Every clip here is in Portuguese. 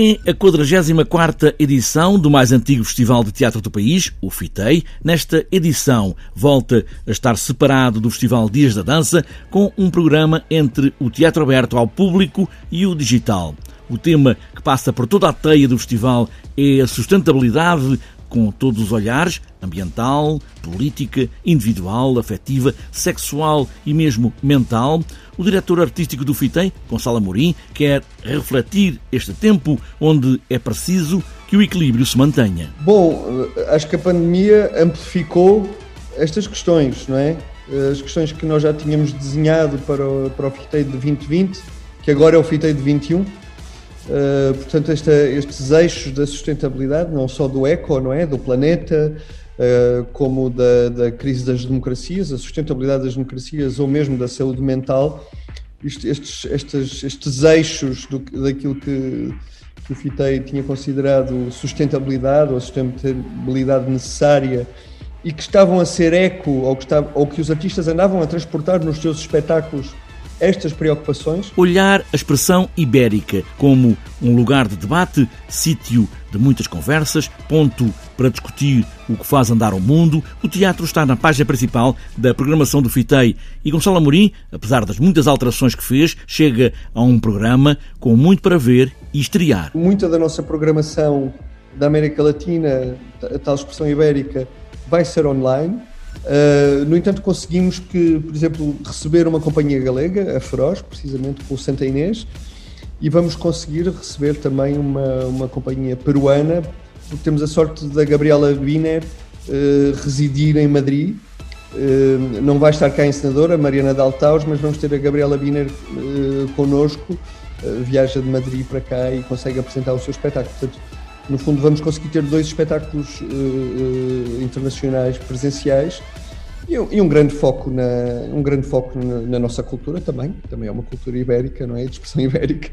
É a 44ª edição do mais antigo festival de teatro do país, o FITEI. Nesta edição volta a estar separado do Festival Dias da Dança com um programa entre o teatro aberto ao público e o digital. O tema que passa por toda a teia do festival é a sustentabilidade com todos os olhares ambiental, política, individual, afetiva, sexual e mesmo mental. O diretor artístico do FITEM, Gonçalo Amorim, quer refletir este tempo onde é preciso que o equilíbrio se mantenha. Bom, acho que a pandemia amplificou estas questões, não é? As questões que nós já tínhamos desenhado para o, para o FITEI de 2020, que agora é o FITEI de 21 Uh, portanto, esta, estes eixos da sustentabilidade, não só do eco, não é, do planeta, uh, como da, da, crise das democracias, a sustentabilidade das democracias ou mesmo da saúde mental, estes, estes, estes eixos do, daquilo que, que o FITEI tinha considerado sustentabilidade ou sustentabilidade necessária e que estavam a ser eco ou que, ou que os artistas andavam a transportar nos seus espetáculos estas preocupações. Olhar a expressão ibérica como um lugar de debate, sítio de muitas conversas, ponto para discutir o que faz andar o mundo, o teatro está na página principal da programação do FITEI e Gonçalo Amorim, apesar das muitas alterações que fez, chega a um programa com muito para ver e estrear. Muita da nossa programação da América Latina, a tal expressão ibérica, vai ser online Uh, no entanto, conseguimos que, por exemplo, receber uma companhia galega, a Feroz, precisamente com o Santa Inês, e vamos conseguir receber também uma, uma companhia peruana, porque temos a sorte da Gabriela Wiener uh, residir em Madrid. Uh, não vai estar cá a encenadora, a Mariana Daltaus, mas vamos ter a Gabriela Wiener uh, connosco, viaja de Madrid para cá e consegue apresentar o seu espetáculo. Portanto, no fundo, vamos conseguir ter dois espetáculos uh, internacionais presenciais e um, grande foco, na, um grande foco na, na, nossa cultura também, também é uma cultura ibérica, não é? De expressão ibérica.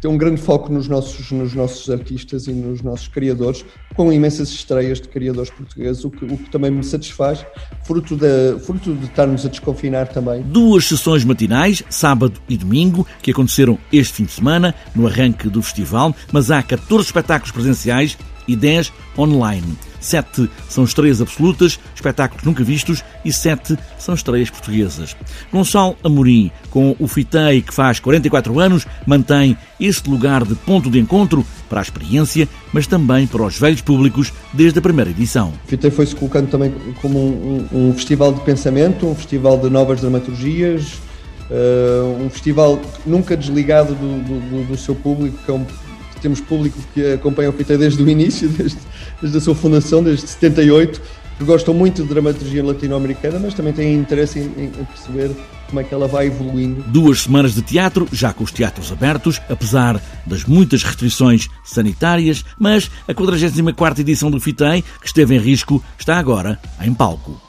Tem um grande foco nos nossos, nos nossos artistas e nos nossos criadores, com imensas estreias de criadores portugueses, o que, o que também me satisfaz, fruto, da, fruto de estarmos a desconfinar também. Duas sessões matinais, sábado e domingo, que aconteceram este fim de semana, no arranque do festival, mas há 14 espetáculos presenciais e 10 online. Sete são estreias absolutas, espetáculos nunca vistos, e sete são estreias portuguesas. Gonçalo Amorim, com o FITEI, que faz 44 anos, mantém este lugar de ponto de encontro para a experiência, mas também para os velhos públicos desde a primeira edição. FITEI foi-se colocando também como um, um, um, festival de pensamento, um festival de novas dramaturgias, uh, um festival nunca desligado do, do, do seu público, que é um temos público que acompanha o FITEI desde o início, desde, desde a sua fundação, desde 78, que gostam muito de dramaturgia latino-americana, mas também têm interesse em, em, perceber como é que ela vai evoluindo. Duas semanas de teatro, já com os teatros abertos, apesar das muitas restrições sanitárias, mas a 44ª edição do FITEI, que esteve em risco, está agora em palco.